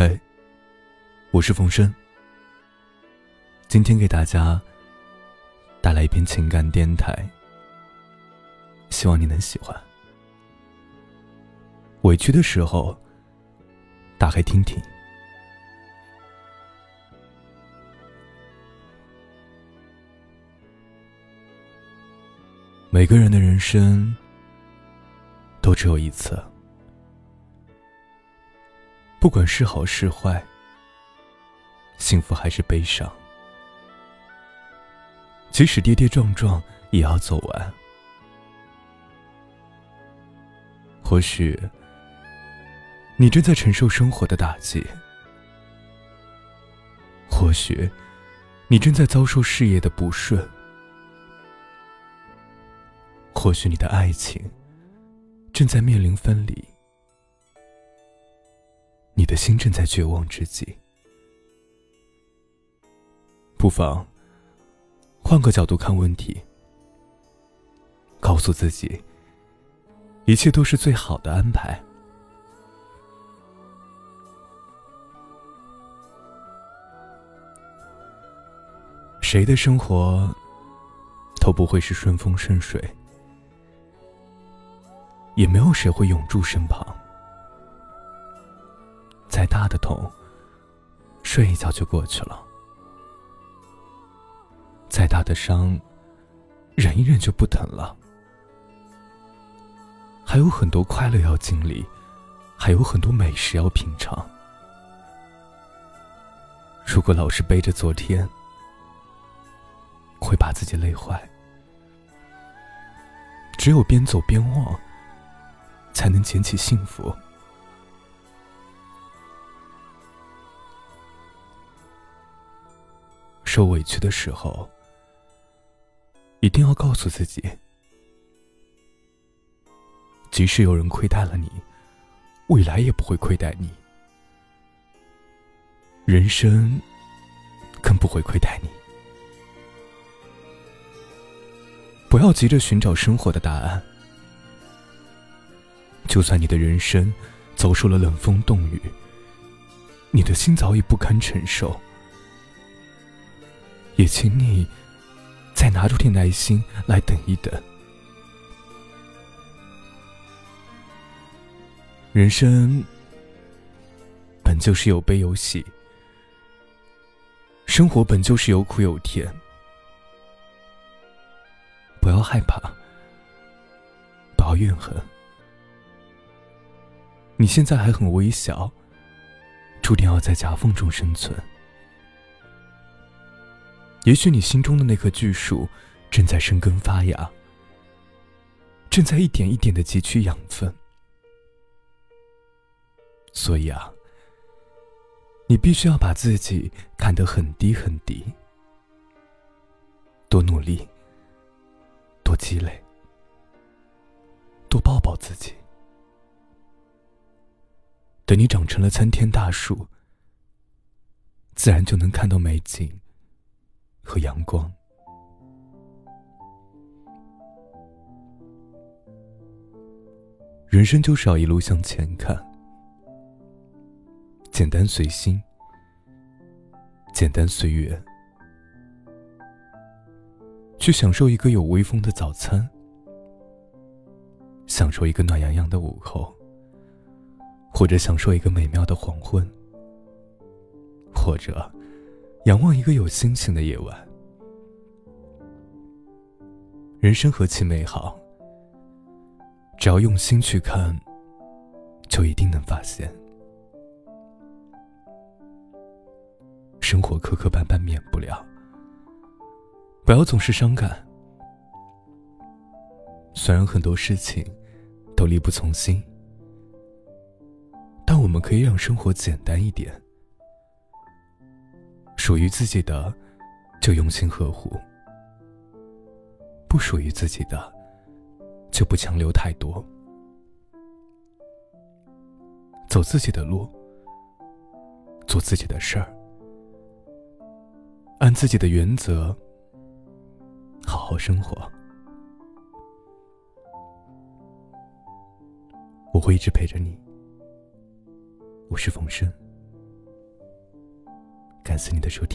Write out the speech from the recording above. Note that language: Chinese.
嘿，我是冯生。今天给大家带来一篇情感电台，希望你能喜欢。委屈的时候，打开听听。每个人的人生都只有一次。不管是好是坏，幸福还是悲伤，即使跌跌撞撞，也要走完。或许你正在承受生活的打击，或许你正在遭受事业的不顺，或许你的爱情正在面临分离。你的心正在绝望之际，不妨换个角度看问题，告诉自己，一切都是最好的安排。谁的生活都不会是顺风顺水，也没有谁会永驻身旁。大的痛，睡一觉就过去了；再大的伤，忍一忍就不疼了。还有很多快乐要经历，还有很多美食要品尝。如果老是背着昨天，会把自己累坏。只有边走边忘，才能捡起幸福。受委屈的时候，一定要告诉自己：即使有人亏待了你，未来也不会亏待你，人生更不会亏待你。不要急着寻找生活的答案，就算你的人生遭受了冷风冻雨，你的心早已不堪承受。也请你再拿出点耐心来等一等。人生本就是有悲有喜，生活本就是有苦有甜。不要害怕，不要怨恨。你现在还很微小，注定要在夹缝中生存。也许你心中的那棵巨树正在生根发芽，正在一点一点的汲取养分。所以啊，你必须要把自己看得很低很低，多努力，多积累，多抱抱自己。等你长成了参天大树，自然就能看到美景。和阳光，人生就是要一路向前看，简单随心，简单随缘，去享受一个有微风的早餐，享受一个暖洋洋的午后，或者享受一个美妙的黄昏，或者。仰望一个有星星的夜晚，人生何其美好！只要用心去看，就一定能发现。生活磕磕绊绊免不了，不要总是伤感。虽然很多事情都力不从心，但我们可以让生活简单一点。属于自己的，就用心呵护；不属于自己的，就不强留太多。走自己的路，做自己的事儿，按自己的原则，好好生活。我会一直陪着你。我是冯生。感谢你的收。